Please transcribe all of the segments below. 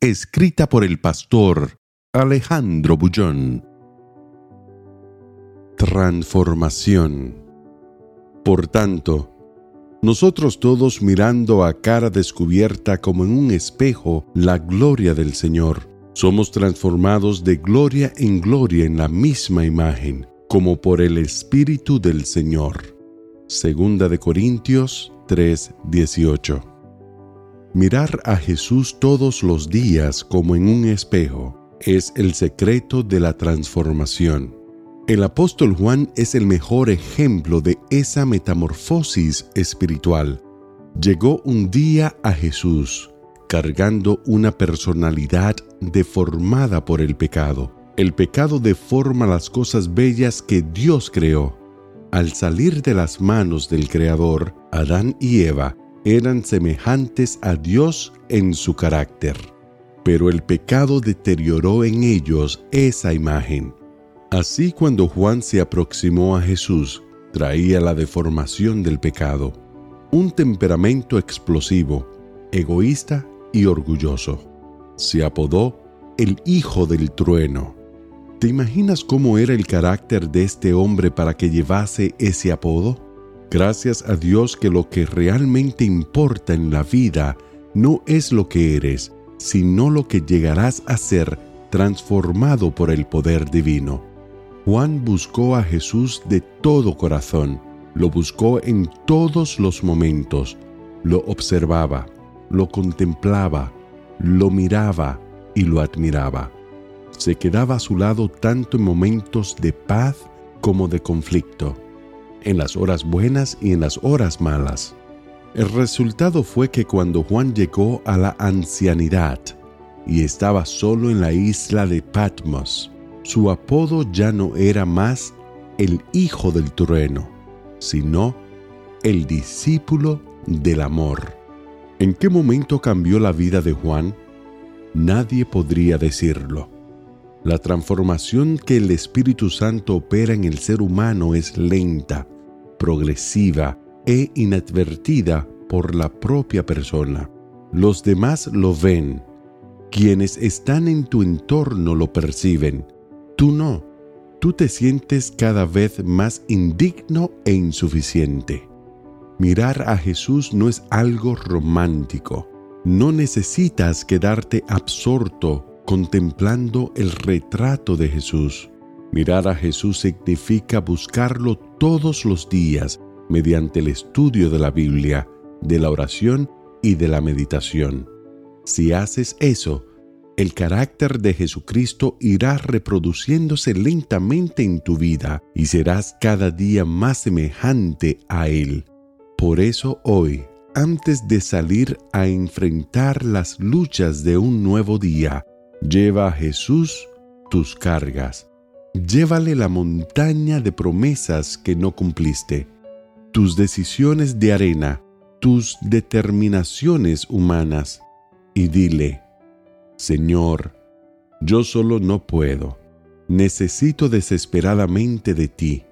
Escrita por el pastor Alejandro Bullón. Transformación. Por tanto, nosotros todos mirando a cara descubierta como en un espejo la gloria del Señor, somos transformados de gloria en gloria en la misma imagen, como por el Espíritu del Señor. Segunda de Corintios 3:18. Mirar a Jesús todos los días como en un espejo es el secreto de la transformación. El apóstol Juan es el mejor ejemplo de esa metamorfosis espiritual. Llegó un día a Jesús cargando una personalidad deformada por el pecado. El pecado deforma las cosas bellas que Dios creó. Al salir de las manos del Creador, Adán y Eva eran semejantes a Dios en su carácter. Pero el pecado deterioró en ellos esa imagen. Así cuando Juan se aproximó a Jesús, traía la deformación del pecado, un temperamento explosivo, egoísta y orgulloso. Se apodó el Hijo del Trueno. ¿Te imaginas cómo era el carácter de este hombre para que llevase ese apodo? Gracias a Dios que lo que realmente importa en la vida no es lo que eres, sino lo que llegarás a ser transformado por el poder divino. Juan buscó a Jesús de todo corazón, lo buscó en todos los momentos, lo observaba, lo contemplaba, lo miraba y lo admiraba. Se quedaba a su lado tanto en momentos de paz como de conflicto en las horas buenas y en las horas malas. El resultado fue que cuando Juan llegó a la ancianidad y estaba solo en la isla de Patmos, su apodo ya no era más el Hijo del Trueno, sino el discípulo del amor. ¿En qué momento cambió la vida de Juan? Nadie podría decirlo. La transformación que el Espíritu Santo opera en el ser humano es lenta, progresiva e inadvertida por la propia persona. Los demás lo ven. Quienes están en tu entorno lo perciben. Tú no. Tú te sientes cada vez más indigno e insuficiente. Mirar a Jesús no es algo romántico. No necesitas quedarte absorto contemplando el retrato de Jesús. Mirar a Jesús significa buscarlo todos los días mediante el estudio de la Biblia, de la oración y de la meditación. Si haces eso, el carácter de Jesucristo irá reproduciéndose lentamente en tu vida y serás cada día más semejante a Él. Por eso hoy, antes de salir a enfrentar las luchas de un nuevo día, Lleva a Jesús tus cargas. Llévale la montaña de promesas que no cumpliste, tus decisiones de arena, tus determinaciones humanas, y dile, Señor, yo solo no puedo, necesito desesperadamente de ti,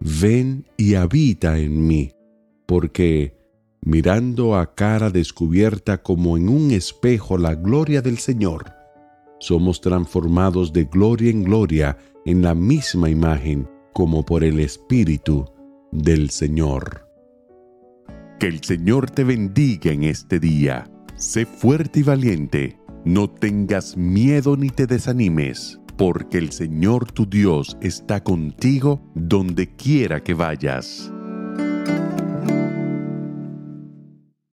ven y habita en mí, porque, mirando a cara descubierta como en un espejo la gloria del Señor, somos transformados de gloria en gloria en la misma imagen como por el Espíritu del Señor. Que el Señor te bendiga en este día. Sé fuerte y valiente. No tengas miedo ni te desanimes, porque el Señor tu Dios está contigo donde quiera que vayas.